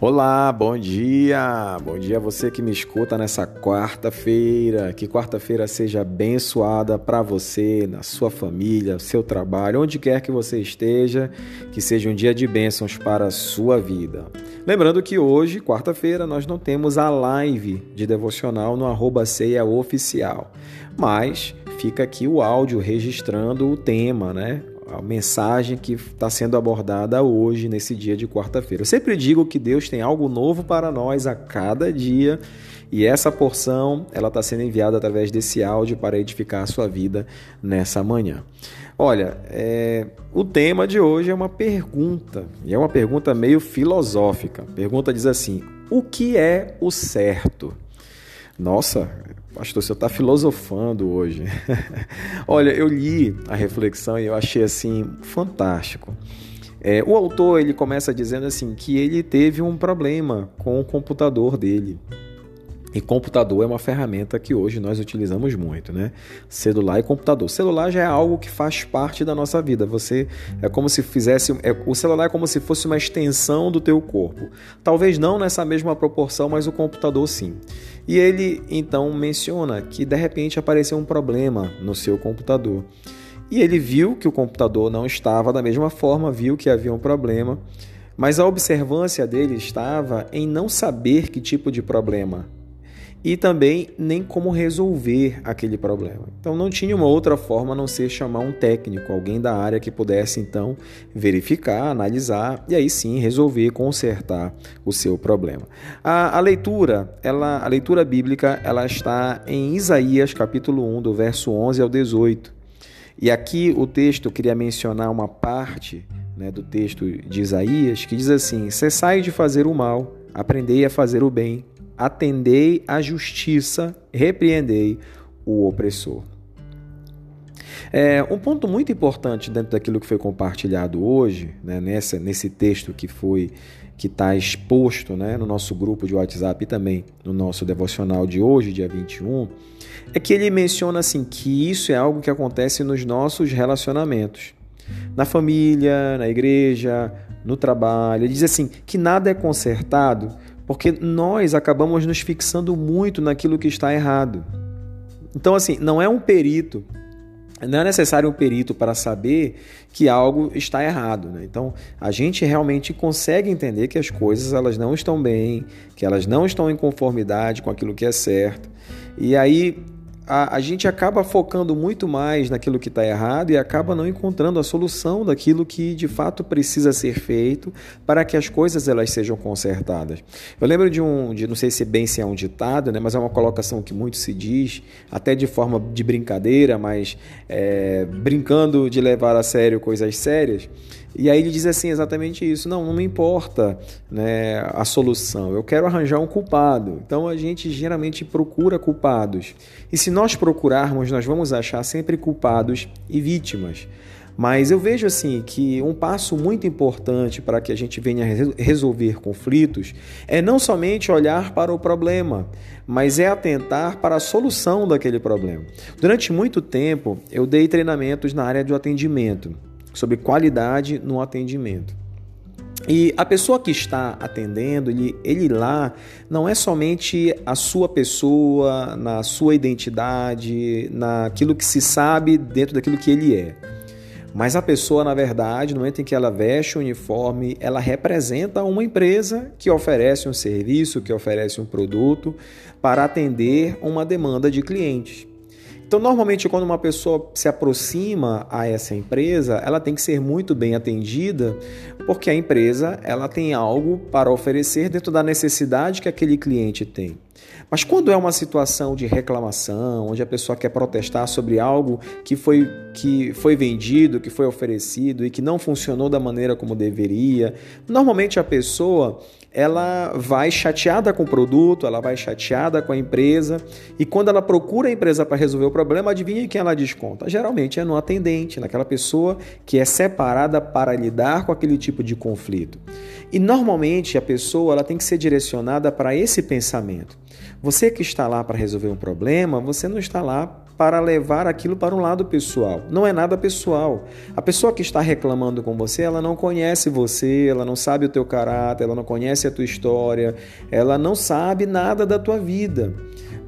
Olá, bom dia! Bom dia a você que me escuta nessa quarta-feira. Que quarta-feira seja abençoada para você, na sua família, seu trabalho, onde quer que você esteja, que seja um dia de bênçãos para a sua vida. Lembrando que hoje, quarta-feira, nós não temos a live de devocional no arroba ceia oficial, mas fica aqui o áudio registrando o tema, né? A mensagem que está sendo abordada hoje, nesse dia de quarta-feira. Eu sempre digo que Deus tem algo novo para nós a cada dia e essa porção ela está sendo enviada através desse áudio para edificar a sua vida nessa manhã. Olha, é, o tema de hoje é uma pergunta, e é uma pergunta meio filosófica. A pergunta diz assim: o que é o certo? Nossa, pastor, você está filosofando hoje. Olha, eu li a reflexão e eu achei assim fantástico. É, o autor ele começa dizendo assim que ele teve um problema com o computador dele. E computador é uma ferramenta que hoje nós utilizamos muito, né? Celular e computador. Celular já é algo que faz parte da nossa vida. Você é como se fizesse, é, o celular é como se fosse uma extensão do teu corpo. Talvez não nessa mesma proporção, mas o computador sim. E ele então menciona que de repente apareceu um problema no seu computador. E ele viu que o computador não estava da mesma forma, viu que havia um problema, mas a observância dele estava em não saber que tipo de problema e também nem como resolver aquele problema. Então não tinha uma outra forma a não ser chamar um técnico, alguém da área que pudesse então verificar, analisar e aí sim resolver, consertar o seu problema. A, a leitura, ela, a leitura bíblica, ela está em Isaías capítulo 1, do verso 11 ao 18. E aqui o texto eu queria mencionar uma parte né, do texto de Isaías que diz assim: Cessai de fazer o mal, aprendei a fazer o bem, atendei à justiça, repreendei o opressor. É, um ponto muito importante dentro daquilo que foi compartilhado hoje, né, nessa, nesse texto que foi que está exposto né, no nosso grupo de WhatsApp e também no nosso devocional de hoje, dia 21, é que ele menciona assim que isso é algo que acontece nos nossos relacionamentos. Na família, na igreja, no trabalho. Ele diz assim que nada é consertado porque nós acabamos nos fixando muito naquilo que está errado. Então, assim, não é um perito, não é necessário um perito para saber que algo está errado. Né? Então, a gente realmente consegue entender que as coisas elas não estão bem, que elas não estão em conformidade com aquilo que é certo. E aí a, a gente acaba focando muito mais naquilo que está errado e acaba não encontrando a solução daquilo que de fato precisa ser feito para que as coisas elas sejam consertadas. Eu lembro de um, de, não sei se bem se é um ditado, né, mas é uma colocação que muito se diz, até de forma de brincadeira, mas é, brincando de levar a sério coisas sérias. E aí ele diz assim exatamente isso: não, não me importa né, a solução, eu quero arranjar um culpado. Então a gente geralmente procura culpados. E se nós procurarmos, nós vamos achar sempre culpados e vítimas. Mas eu vejo assim que um passo muito importante para que a gente venha resolver conflitos é não somente olhar para o problema, mas é atentar para a solução daquele problema. Durante muito tempo eu dei treinamentos na área do atendimento sobre qualidade no atendimento. E a pessoa que está atendendo, ele, ele lá, não é somente a sua pessoa, na sua identidade, naquilo que se sabe dentro daquilo que ele é. Mas a pessoa, na verdade, no momento em que ela veste o uniforme, ela representa uma empresa que oferece um serviço, que oferece um produto para atender uma demanda de clientes. Então, normalmente, quando uma pessoa se aproxima a essa empresa, ela tem que ser muito bem atendida, porque a empresa ela tem algo para oferecer dentro da necessidade que aquele cliente tem. Mas quando é uma situação de reclamação, onde a pessoa quer protestar sobre algo que foi, que foi vendido, que foi oferecido e que não funcionou da maneira como deveria, normalmente a pessoa ela vai chateada com o produto, ela vai chateada com a empresa, e quando ela procura a empresa para resolver o problema, adivinha quem ela desconta? Geralmente é no atendente, naquela pessoa que é separada para lidar com aquele tipo de conflito. E normalmente a pessoa ela tem que ser direcionada para esse pensamento. Você que está lá para resolver um problema, você não está lá para levar aquilo para um lado pessoal. Não é nada pessoal. A pessoa que está reclamando com você, ela não conhece você, ela não sabe o teu caráter, ela não conhece a tua história, ela não sabe nada da tua vida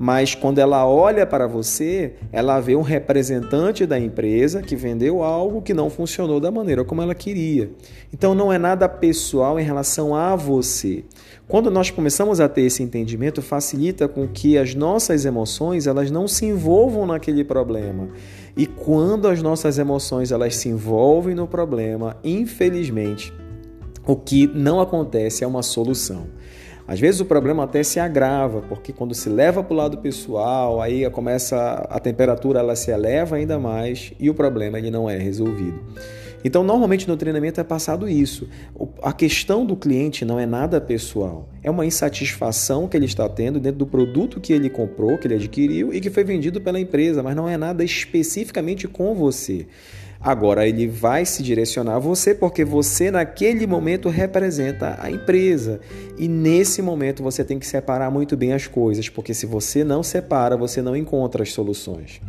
mas quando ela olha para você, ela vê um representante da empresa que vendeu algo que não funcionou da maneira como ela queria. Então não é nada pessoal em relação a você. Quando nós começamos a ter esse entendimento, facilita com que as nossas emoções elas não se envolvam naquele problema. E quando as nossas emoções elas se envolvem no problema, infelizmente, o que não acontece é uma solução. Às vezes o problema até se agrava, porque quando se leva para o lado pessoal, aí começa a temperatura ela se eleva ainda mais e o problema ele não é resolvido. Então, normalmente no treinamento é passado isso. A questão do cliente não é nada pessoal, é uma insatisfação que ele está tendo dentro do produto que ele comprou, que ele adquiriu e que foi vendido pela empresa, mas não é nada especificamente com você. Agora ele vai se direcionar a você porque você naquele momento representa a empresa. E nesse momento você tem que separar muito bem as coisas, porque se você não separa, você não encontra as soluções.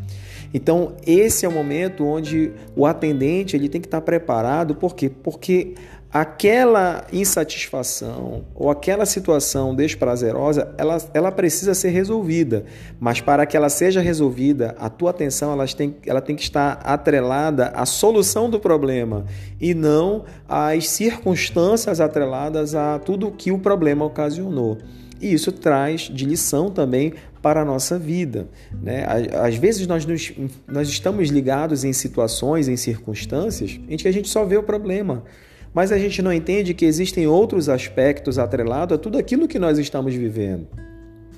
Então, esse é o momento onde o atendente ele tem que estar preparado, por quê? Porque aquela insatisfação ou aquela situação desprazerosa, ela, ela precisa ser resolvida. Mas para que ela seja resolvida, a tua atenção ela tem, ela tem que estar atrelada à solução do problema e não às circunstâncias atreladas a tudo que o problema ocasionou. E isso traz de lição também para a nossa vida. Né? Às vezes nós, nos, nós estamos ligados em situações, em circunstâncias, em que a gente só vê o problema mas a gente não entende que existem outros aspectos atrelados a tudo aquilo que nós estamos vivendo.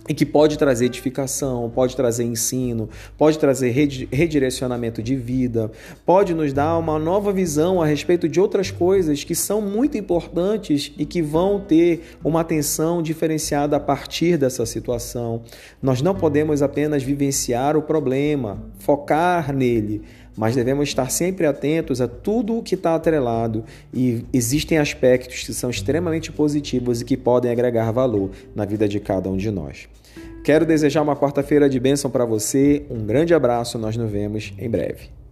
E que pode trazer edificação, pode trazer ensino, pode trazer redirecionamento de vida, pode nos dar uma nova visão a respeito de outras coisas que são muito importantes e que vão ter uma atenção diferenciada a partir dessa situação. Nós não podemos apenas vivenciar o problema, focar nele, mas devemos estar sempre atentos a tudo o que está atrelado e existem aspectos que são extremamente positivos e que podem agregar valor na vida de cada um de nós. Quero desejar uma quarta-feira de bênção para você, um grande abraço, nós nos vemos em breve.